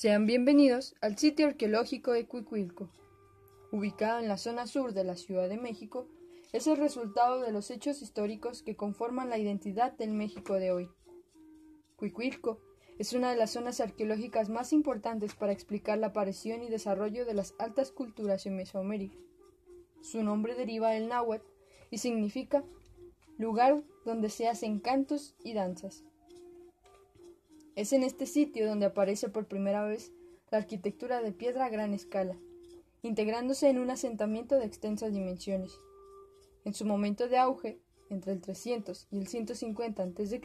Sean bienvenidos al sitio arqueológico de Cuicuilco. Ubicado en la zona sur de la Ciudad de México, es el resultado de los hechos históricos que conforman la identidad del México de hoy. Cuicuilco es una de las zonas arqueológicas más importantes para explicar la aparición y desarrollo de las altas culturas en Mesoamérica. Su nombre deriva del náhuatl y significa lugar donde se hacen cantos y danzas. Es en este sitio donde aparece por primera vez la arquitectura de piedra a gran escala, integrándose en un asentamiento de extensas dimensiones. En su momento de auge, entre el 300 y el 150 a.C.,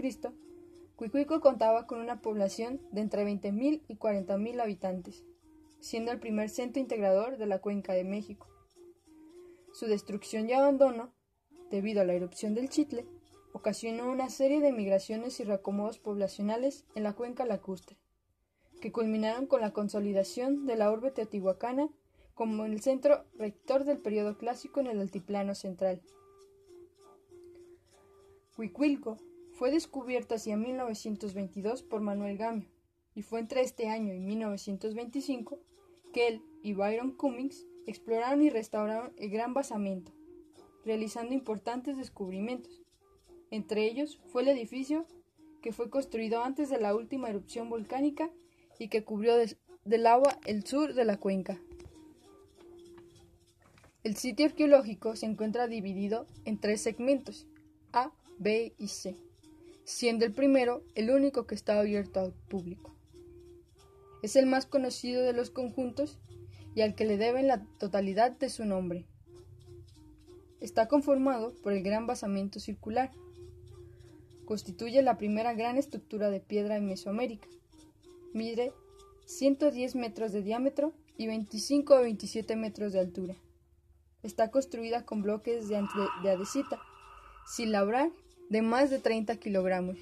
Cuicuico contaba con una población de entre 20.000 y 40.000 habitantes, siendo el primer centro integrador de la cuenca de México. Su destrucción y abandono, debido a la erupción del Chitle, ocasionó una serie de migraciones y reacomodos poblacionales en la cuenca lacustre, que culminaron con la consolidación de la urbe teotihuacana como el centro rector del periodo clásico en el altiplano central. Huicuilco fue descubierto hacia 1922 por Manuel Gamio, y fue entre este año y 1925 que él y Byron Cummings exploraron y restauraron el gran basamento, realizando importantes descubrimientos, entre ellos fue el edificio que fue construido antes de la última erupción volcánica y que cubrió del agua el sur de la cuenca. El sitio arqueológico se encuentra dividido en tres segmentos, A, B y C, siendo el primero el único que está abierto al público. Es el más conocido de los conjuntos y al que le deben la totalidad de su nombre. Está conformado por el gran basamento circular, constituye la primera gran estructura de piedra en Mesoamérica. Mide 110 metros de diámetro y 25 a 27 metros de altura. Está construida con bloques de, de sin labrar, de más de 30 kilogramos.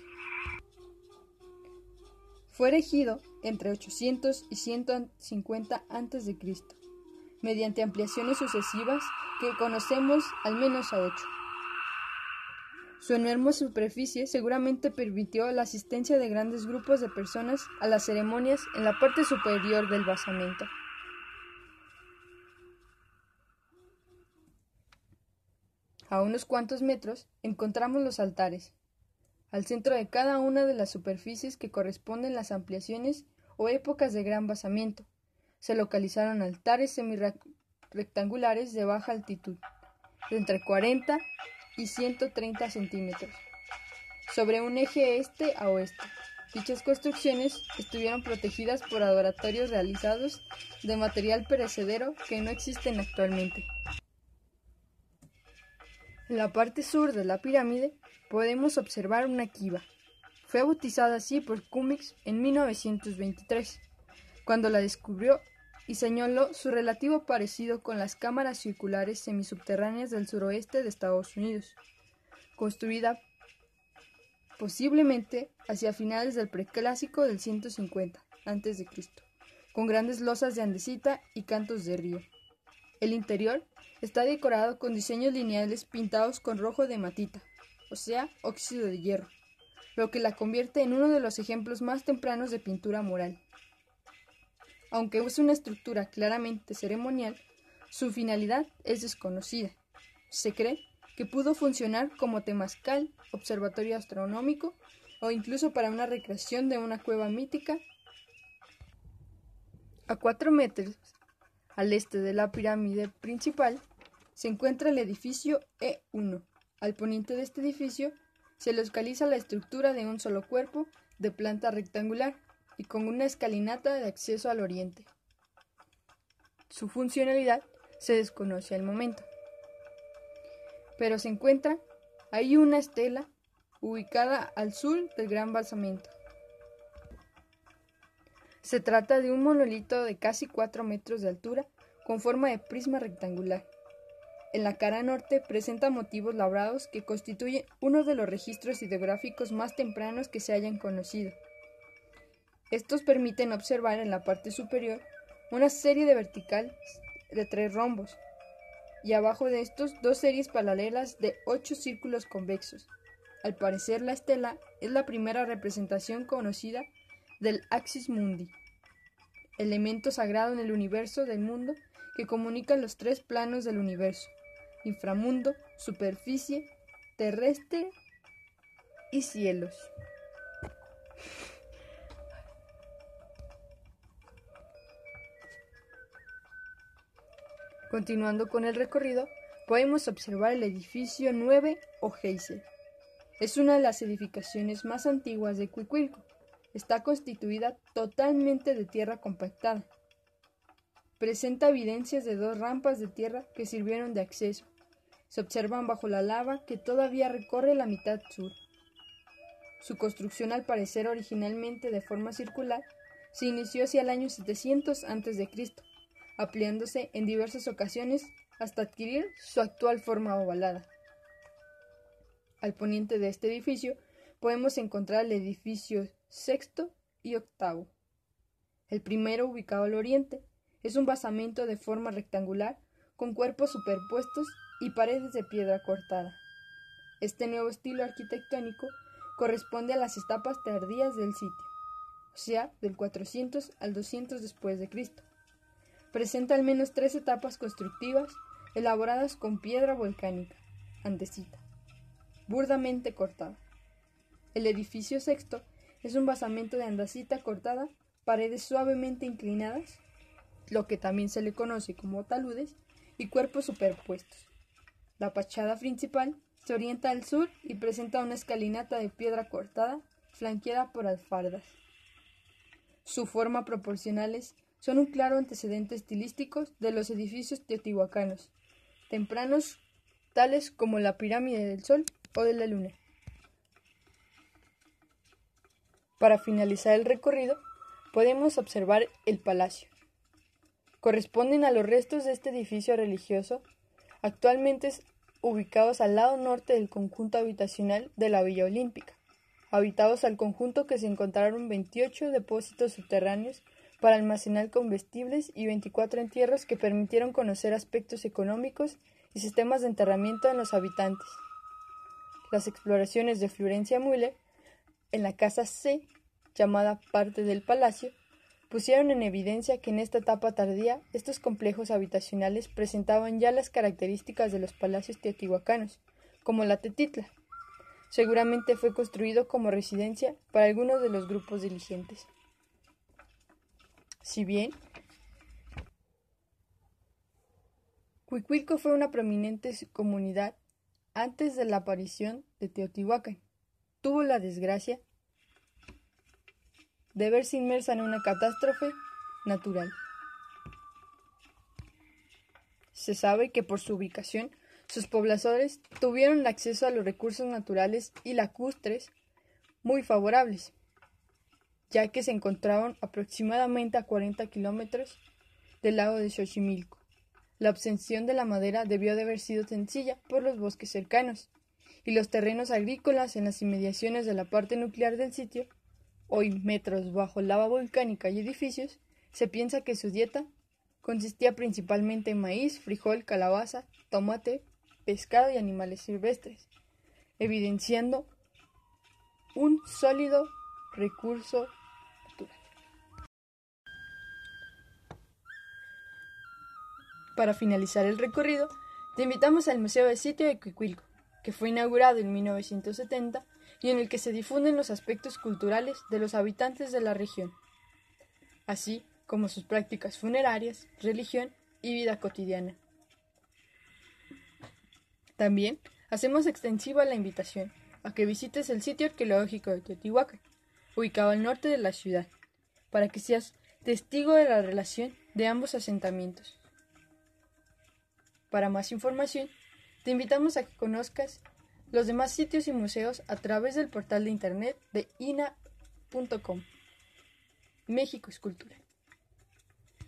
Fue erigido entre 800 y 150 a.C., mediante ampliaciones sucesivas que conocemos al menos a 8. Su enorme superficie seguramente permitió la asistencia de grandes grupos de personas a las ceremonias en la parte superior del basamento. A unos cuantos metros encontramos los altares. Al centro de cada una de las superficies que corresponden las ampliaciones o épocas de gran basamiento, se localizaron altares semi-rectangulares de baja altitud, de entre 40 y 130 centímetros, sobre un eje este a oeste. Dichas construcciones estuvieron protegidas por adoratorios realizados de material perecedero que no existen actualmente. En la parte sur de la pirámide podemos observar una kiva. Fue bautizada así por Cummings en 1923, cuando la descubrió y señaló su relativo parecido con las cámaras circulares semisubterráneas del suroeste de Estados Unidos, construida posiblemente hacia finales del preclásico del 150 a.C., con grandes losas de andesita y cantos de río. El interior está decorado con diseños lineales pintados con rojo de matita, o sea, óxido de hierro, lo que la convierte en uno de los ejemplos más tempranos de pintura mural. Aunque es una estructura claramente ceremonial, su finalidad es desconocida. Se cree que pudo funcionar como temazcal, observatorio astronómico o incluso para una recreación de una cueva mítica. A cuatro metros al este de la pirámide principal se encuentra el edificio E1. Al poniente de este edificio se localiza la estructura de un solo cuerpo de planta rectangular y con una escalinata de acceso al oriente. Su funcionalidad se desconoce al momento. Pero se encuentra ahí una estela ubicada al sur del gran basamento. Se trata de un monolito de casi 4 metros de altura con forma de prisma rectangular. En la cara norte presenta motivos labrados que constituyen uno de los registros hidrográficos más tempranos que se hayan conocido. Estos permiten observar en la parte superior una serie de verticales de tres rombos y abajo de estos dos series paralelas de ocho círculos convexos. Al parecer la estela es la primera representación conocida del Axis Mundi. elemento sagrado en el universo del mundo que comunica los tres planos del universo, inframundo, superficie, terrestre y cielos. Continuando con el recorrido, podemos observar el edificio 9 o Heysel. Es una de las edificaciones más antiguas de Cuicuilco. Está constituida totalmente de tierra compactada. Presenta evidencias de dos rampas de tierra que sirvieron de acceso. Se observan bajo la lava que todavía recorre la mitad sur. Su construcción, al parecer originalmente de forma circular, se inició hacia el año 700 a.C ampliándose en diversas ocasiones hasta adquirir su actual forma ovalada. Al poniente de este edificio podemos encontrar el edificio sexto y octavo. El primero, ubicado al oriente, es un basamento de forma rectangular con cuerpos superpuestos y paredes de piedra cortada. Este nuevo estilo arquitectónico corresponde a las etapas tardías del sitio, o sea, del 400 al 200 después de Cristo. Presenta al menos tres etapas constructivas elaboradas con piedra volcánica, andesita, burdamente cortada. El edificio sexto es un basamento de andesita cortada, paredes suavemente inclinadas, lo que también se le conoce como taludes, y cuerpos superpuestos. La fachada principal se orienta al sur y presenta una escalinata de piedra cortada flanqueada por alfardas. Su forma proporcional es son un claro antecedente estilístico de los edificios teotihuacanos, tempranos tales como la pirámide del Sol o de la Luna. Para finalizar el recorrido, podemos observar el palacio. Corresponden a los restos de este edificio religioso, actualmente ubicados al lado norte del conjunto habitacional de la Villa Olímpica, habitados al conjunto que se encontraron 28 depósitos subterráneos para almacenar combustibles y 24 entierros que permitieron conocer aspectos económicos y sistemas de enterramiento en los habitantes. Las exploraciones de Florencia Müller en la casa C, llamada parte del palacio, pusieron en evidencia que en esta etapa tardía estos complejos habitacionales presentaban ya las características de los palacios teotihuacanos, como la Tetitla. Seguramente fue construido como residencia para algunos de los grupos diligentes. Si bien Cuicuilco fue una prominente comunidad antes de la aparición de Teotihuacán, tuvo la desgracia de verse inmersa en una catástrofe natural. Se sabe que por su ubicación, sus pobladores tuvieron acceso a los recursos naturales y lacustres muy favorables ya que se encontraban aproximadamente a 40 kilómetros del lago de Xochimilco. La obtención de la madera debió de haber sido sencilla por los bosques cercanos, y los terrenos agrícolas en las inmediaciones de la parte nuclear del sitio, hoy metros bajo lava volcánica y edificios, se piensa que su dieta consistía principalmente en maíz, frijol, calabaza, tomate, pescado y animales silvestres, evidenciando un sólido recurso Para finalizar el recorrido, te invitamos al Museo de Sitio de Cuicuilco, que fue inaugurado en 1970 y en el que se difunden los aspectos culturales de los habitantes de la región, así como sus prácticas funerarias, religión y vida cotidiana. También hacemos extensiva la invitación a que visites el sitio arqueológico de Teotihuacán, ubicado al norte de la ciudad, para que seas testigo de la relación de ambos asentamientos. Para más información, te invitamos a que conozcas los demás sitios y museos a través del portal de internet de ina.com. México es cultura.